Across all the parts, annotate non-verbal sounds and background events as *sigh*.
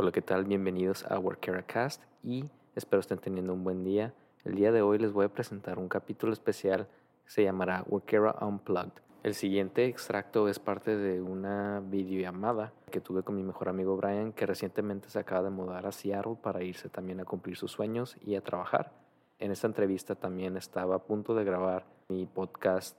Hola, ¿qué tal? Bienvenidos a Workera Cast y espero estén teniendo un buen día. El día de hoy les voy a presentar un capítulo especial que se llamará Workera Unplugged. El siguiente extracto es parte de una videollamada que tuve con mi mejor amigo Brian, que recientemente se acaba de mudar a Seattle para irse también a cumplir sus sueños y a trabajar. En esta entrevista también estaba a punto de grabar mi podcast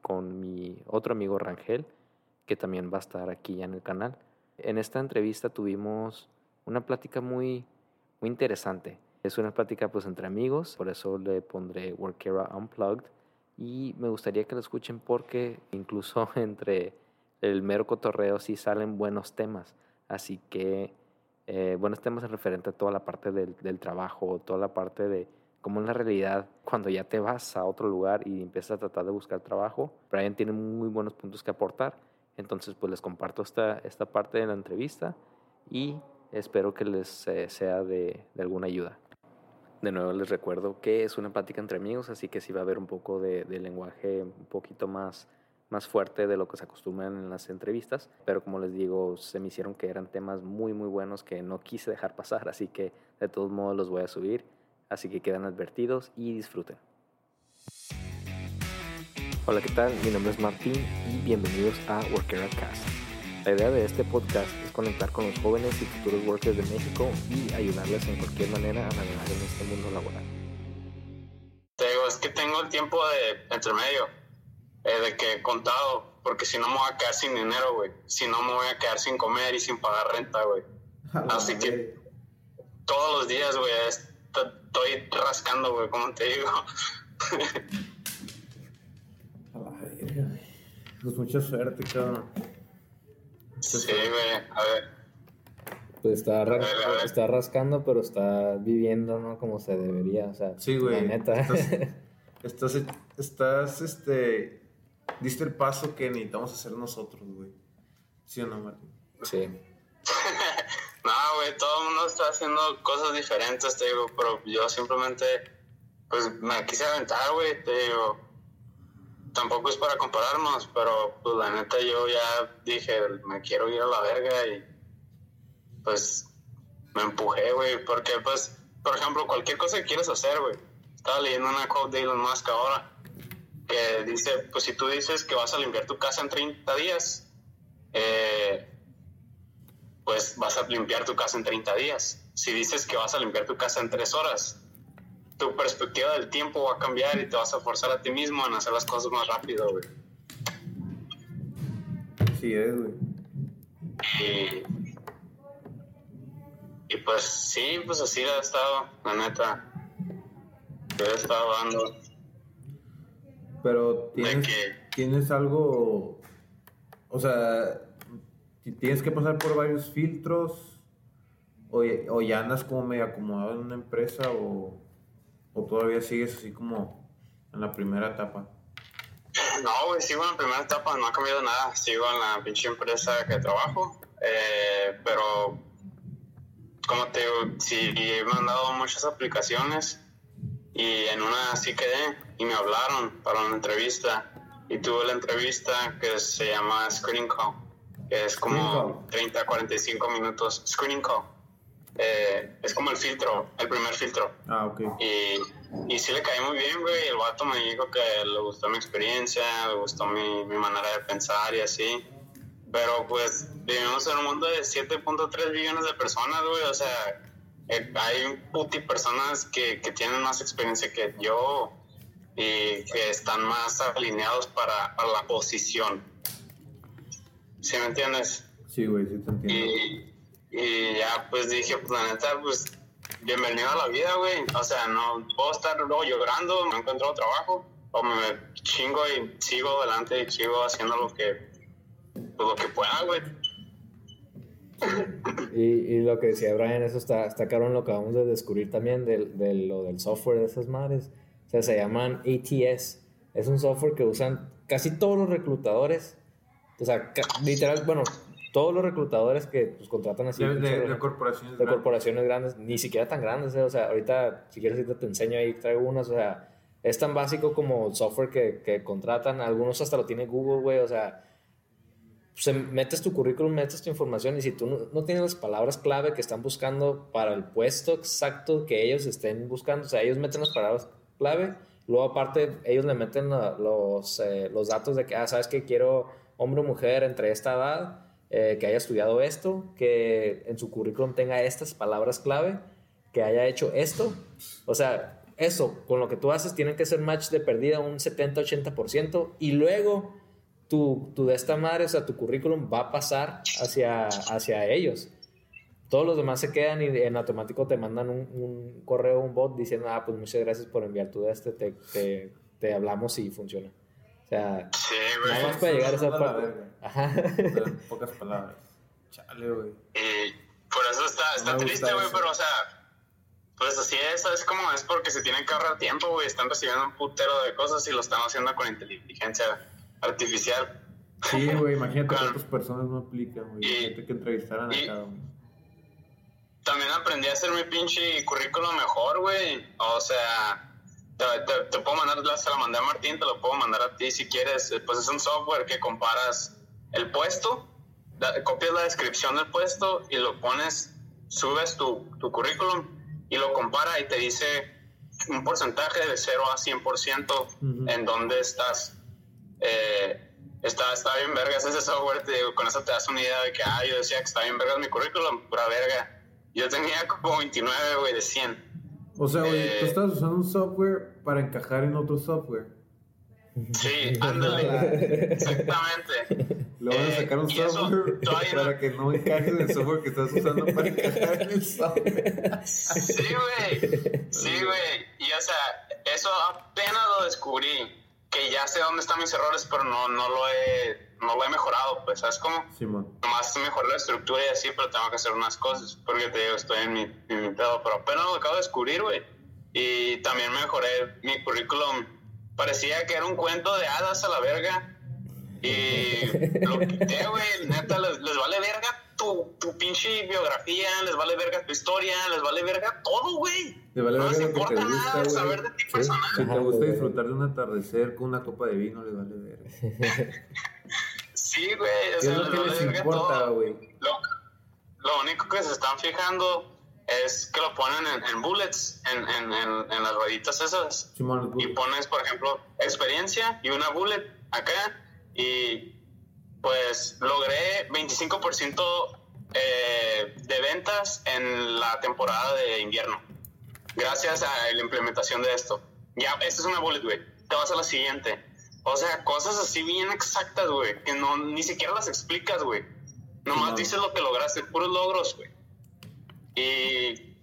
con mi otro amigo Rangel, que también va a estar aquí ya en el canal. En esta entrevista tuvimos una plática muy, muy interesante. Es una plática pues entre amigos, por eso le pondré Workera Unplugged y me gustaría que lo escuchen porque incluso *laughs* entre el mero cotorreo sí salen buenos temas. Así que eh, buenos temas en referente a toda la parte del, del trabajo, toda la parte de cómo en la realidad cuando ya te vas a otro lugar y empiezas a tratar de buscar trabajo, Brian tiene muy buenos puntos que aportar entonces, pues les comparto esta, esta parte de la entrevista y espero que les eh, sea de, alguna ayuda. De nuevo les recuerdo que es una plática entre amigos, así que sí va a haber un poco de, de lenguaje un poquito más, más fuerte de lo que se acostumbran en las entrevistas, pero como les digo, se me hicieron que eran temas muy muy buenos que no quise dejar pasar, así que de todos modos los voy a subir, así que quedan advertidos y disfruten. Hola, ¿qué tal? Mi nombre es Martín y bienvenidos a Workera Cast. La idea de este podcast es conectar con los jóvenes y futuros workers de México y ayudarles en cualquier manera a navegar en este mundo laboral. Te digo, es que tengo el tiempo de entre medio, eh, de que he contado, porque si no me voy a quedar sin dinero, güey. Si no me voy a quedar sin comer y sin pagar renta, güey. Así que todos los días, güey, estoy rascando, güey, como te digo. *laughs* Pues mucha suerte, cabrón. Sí, güey, a ver. Pues está, ra ver, ver. está rascando, pero está viviendo, ¿no? Como se debería, o sea, sí, güey. la neta. Estás, *laughs* estás, estás, este, diste el paso que necesitamos hacer nosotros, güey. ¿Sí o no, Martín? Sí. *laughs* no, güey, todo el mundo está haciendo cosas diferentes, te digo, pero yo simplemente, pues, me quise aventar, güey, te digo tampoco es para compararnos, pero pues la neta yo ya dije, me quiero ir a la verga y pues me empujé, güey, porque pues, por ejemplo, cualquier cosa que quieras hacer, güey. Estaba leyendo una quote de Elon Musk ahora que dice, pues si tú dices que vas a limpiar tu casa en 30 días, eh, pues vas a limpiar tu casa en 30 días. Si dices que vas a limpiar tu casa en 3 horas, tu perspectiva del tiempo va a cambiar y te vas a forzar a ti mismo a hacer las cosas más rápido, güey. Sí es, güey. Y, y pues sí, pues así ha estado, la neta. Yo he estado dando. Pero tienes, que, tienes algo, o sea, tienes que pasar por varios filtros o, o ya andas como medio acomodado en una empresa o... ¿O todavía sigues así como en la primera etapa? No, güey, sigo en la primera etapa, no ha cambiado nada. Sigo en la pinche empresa que trabajo. Eh, pero, como te digo, sí, he mandado muchas aplicaciones y en una sí quedé y me hablaron para una entrevista. Y tuve la entrevista que se llama Screening Call, que es como 30 45 minutos. Screening Call. Eh, es como el filtro, el primer filtro. Ah, ok. Y, y sí le caí muy bien, güey. El vato me dijo que le gustó mi experiencia, le gustó mi, mi manera de pensar y así. Pero pues vivimos en un mundo de 7.3 billones de personas, güey. O sea, eh, hay puti personas que, que tienen más experiencia que yo y que están más alineados para, para la posición. ¿Sí me entiendes? Sí, güey, sí te entiendo. Y, y ya pues dije, pues la neta, pues bienvenido a la vida, güey. O sea, no puedo estar luego llorando, no encuentro trabajo, o me chingo y sigo adelante y sigo haciendo lo que, pues, lo que pueda, güey. Y, y, lo que decía Brian, eso está, está caro lo que acabamos de descubrir también de, de, lo del software de esas madres. O sea, se llaman ATS. Es un software que usan casi todos los reclutadores. O sea, literal, bueno, todos los reclutadores que pues, contratan así. De, de, de corporaciones de grandes. corporaciones grandes, ni siquiera tan grandes. ¿eh? O sea, ahorita, si quieres, te enseño ahí, traigo unas. O sea, es tan básico como el software que, que contratan. Algunos hasta lo tiene Google, güey. O sea, se metes tu currículum, metes tu información y si tú no, no, tienes las palabras clave que están buscando para el puesto exacto que ellos estén buscando, o sea, ellos meten las palabras clave, luego aparte ellos le meten los, eh, los datos de que, ah, sabes que quiero hombre o mujer entre esta edad, eh, que haya estudiado esto, que en su currículum tenga estas palabras clave, que haya hecho esto, o sea, eso, con lo que tú haces, tienen que ser match de perdida un 70-80% y luego tu, tu de esta madre, o sea, tu currículum va a pasar hacia, hacia ellos. Todos los demás se quedan y en automático te mandan un, correo, un bot diciendo, ah, pues muchas gracias por enviar tu de este, te, te, te hablamos y funciona. O sea, sí, güey. nada más para llegar a esa parte. Ajá. En pocas palabras. Chale, güey. Y por eso está, está triste, güey, eso. pero o sea, pues así es, es como es porque se tienen que ahorrar tiempo, güey. Están recibiendo un putero de cosas y lo están haciendo con inteligencia artificial. Sí, güey, imagínate *laughs* cuántas personas no aplican, güey. Y- Imagínate que entrevistaran a cada uno. También aprendí a hacer mi pinche currículum mejor, güey. O sea, te, te- te puedo mandar, se la mandé a Martín, te lo puedo mandar a ti si quieres. Eh, Pues es un software que comparas el puesto, la- copias la descripción del puesto y lo pones, subes tu, tu currículum y lo compara y te dice un porcentaje de 0 a 100% Ujú. en dónde estás. Eh, está, está bien vergas ese software, te digo, con eso te das una idea de que, ah, yo decía que está bien vergas mi currículum, pura verga. Yo tenía como 29, güey, de 100. O sea, güey, Eh, tú estás usando un software para encajar en otro software. Sí, *laughs* ándale. Exactamente. Le van a Eh, sacar un software no- para que no encaje en el software que estás usando para encajar en el software. Sí, güey. Sí, güey. Y o sea, eso apenas lo descubrí. Que ya sé dónde están mis errores, pero no, no, lo, he, no lo he mejorado, pues, ¿sabes cómo? Simón. Nomás mejoré la estructura y así, pero tengo que hacer unas cosas. Porque te digo, estoy en mi, en mi pedo. Pero apenas lo acabo de descubrir, güey. Y también mejoré mi currículum. Parecía que era un cuento de hadas a la verga. Y lo quité, güey. Neta, les, les vale verga tu, tu pinche biografía, les vale verga tu historia, les vale verga todo, güey. Vale no les que te importa gusta, nada saber de ti Sí. personal. Si te gusta disfrutar de un atardecer con una copa de vino, le vale verga. Sí, güey. O ¿Qué sea, es lo les que vale les verga importa, todo. güey? Lo, lo único que se están fijando es que lo ponen en, en bullets, en, en, en, en las rueditas esas. Simón, Y pones, por ejemplo, experiencia y una bullet acá. Y pues logré 25% eh, de ventas en la temporada de invierno. Gracias a la implementación de esto. Ya, esta es una bullet, güey. Te vas a la siguiente. O sea, cosas así bien exactas, güey, que no, ni siquiera las explicas, güey. Nomás Simón. dices lo que lograste, puros logros, güey. Y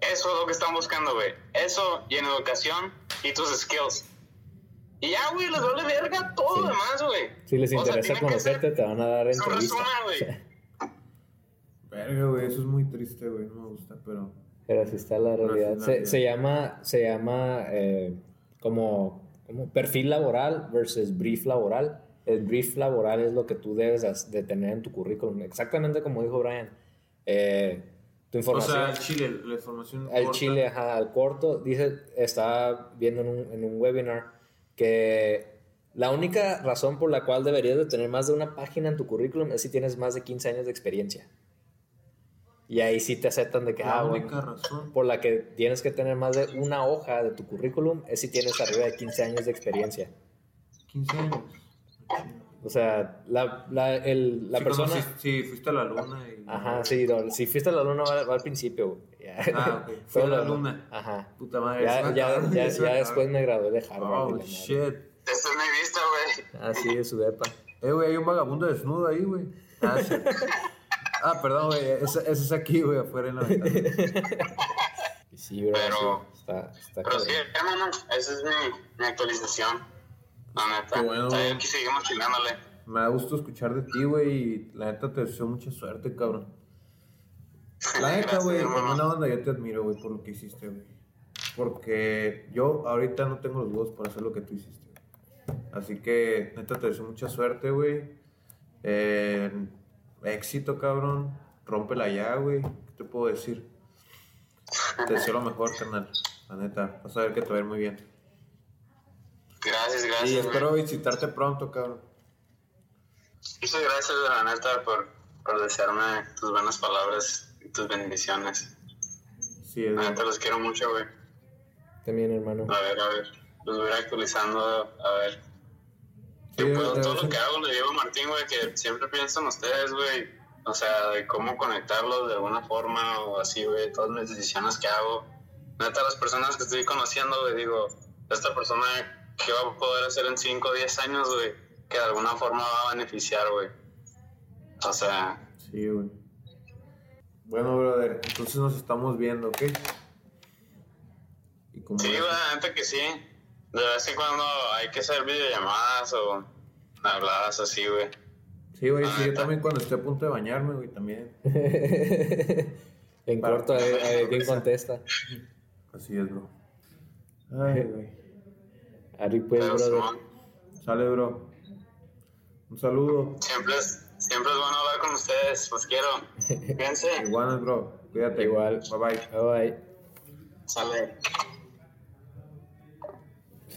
eso es lo que están buscando, güey. Eso y en educación y tus skills. Y ya, güey, les vale verga todo Sí. lo demás, güey. Si les O sea, interesa tienen que conocerte, te van a dar entrevista. güey. *laughs* Verga, güey, eso es muy triste, güey. No me gusta, pero. Pero así está la realidad. Se, se llama, se llama eh, como, como perfil laboral versus brief laboral. El brief laboral es lo que tú debes de tener en tu currículum. Exactamente como dijo Brian. Eh, tu O información. sea, el chile, la información. al corta. chile, ajá, al corto, dice, estaba viendo en un, en un webinar que la única razón por la cual deberías de tener más de una página en tu currículum es si tienes más de 15 años de experiencia. Y ahí sí te aceptan de que, La ah, única bueno, razón. por la que tienes que tener más de una hoja de tu currículum es si tienes arriba de 15 años de experiencia. 15 años. O sea, la, la, el, la Sí, persona... conocí- sí, fuiste a la luna y. Ajá, sí, no, si fuiste a la luna va, va al principio. Ya. Ah, ok. *laughs* Todo la luna. Ajá. Puta madre. Ya, después me gradué de Harvard. Oh, shit. Esta es mi vista, güey. Ah, sí, de su depa. Eh, güey, hay un vagabundo desnudo ahí, güey. Ah, sí. *laughs* Ah, perdón, güey. Ese, ese es aquí, güey, afuera en la ventana. *laughs* Sí, bro. Pero- sí, está, está Pero sí, hermano, esa es mi, mi actualización. La neta. Qué bueno, Está bien, güey. Aquí seguimos chingándole. Me da gusto escuchar de ti, güey. Y la neta te deseo mucha suerte, cabrón. La neta, güey, buena onda yo te admiro, güey, por lo que hiciste, güey. Porque yo ahorita no tengo los huevos para hacer lo que tú hiciste. güey. Así que, neta, te deseo mucha suerte, güey. Eh, éxito, cabrón. Rómpela ya, güey. ¿Qué te puedo decir? Te deseo lo mejor, carnal. La neta, vas a ver que te va a ir muy bien. Gracias, gracias. Y espero visitarte pronto, cabrón. Muchas gracias, la neta, por, por desearme tus buenas palabras tus bendiciones. Sí, es neta, los quiero mucho, güey. También, hermano. A ver, a ver. Los voy a ir actualizando, a ver. Sí, Yo puedo, todo lo que hago le digo a Martín, güey, que siempre pienso en ustedes, güey. O sea, de cómo conectarlos de alguna forma o así, güey. Todas mis decisiones que hago. Neta, las personas que estoy conociendo, güey, digo, esta persona, ¿qué va a poder hacer en 5 o 10 años, güey? Que de alguna forma va a beneficiar, güey. O sea, Sí, güey. Bueno, brother, entonces nos estamos viendo, ¿ok? Y sí, la neta que sí. De vez en cuando hay que hacer videollamadas o habladas así, güey. Sí, güey, sí, yo también cuando esté a punto de bañarme, güey, también. *laughs* en Para- corto, a ver, a ver quién contesta. Así es, bro. Ay, *laughs* güey. Ari, pues, Pero, brother. Simón, Sale, bro. Un saludo. siempre es, siempre es bueno hablar con ustedes. Los quiero. Fíjense. *laughs* Igual, bro. Cuídate. Igual. Bye bye. Bye bye. Sale.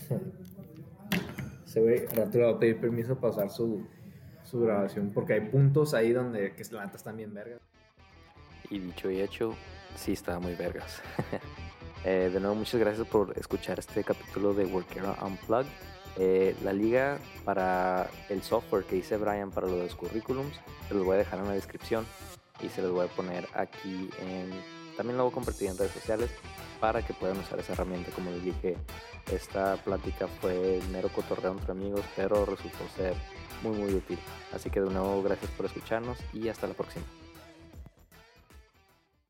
*laughs* Ese güey, rato le va a pedir permiso para usar su, su grabación porque hay puntos ahí donde que la neta están bien vergas. Y dicho y hecho, sí estaba muy vergas. *laughs* Eh, de nuevo, muchas gracias por escuchar este capítulo de Workera Unplugged. Eh, la liga para el software que dice Brian para los currículums, se los voy a dejar en la descripción y se los voy a poner aquí en... También lo voy a compartir en redes sociales para que puedan usar esa herramienta. Como les dije, esta plática fue mero cotorreo entre amigos, pero resultó ser muy muy útil. Así que de nuevo, gracias por escucharnos y hasta la próxima.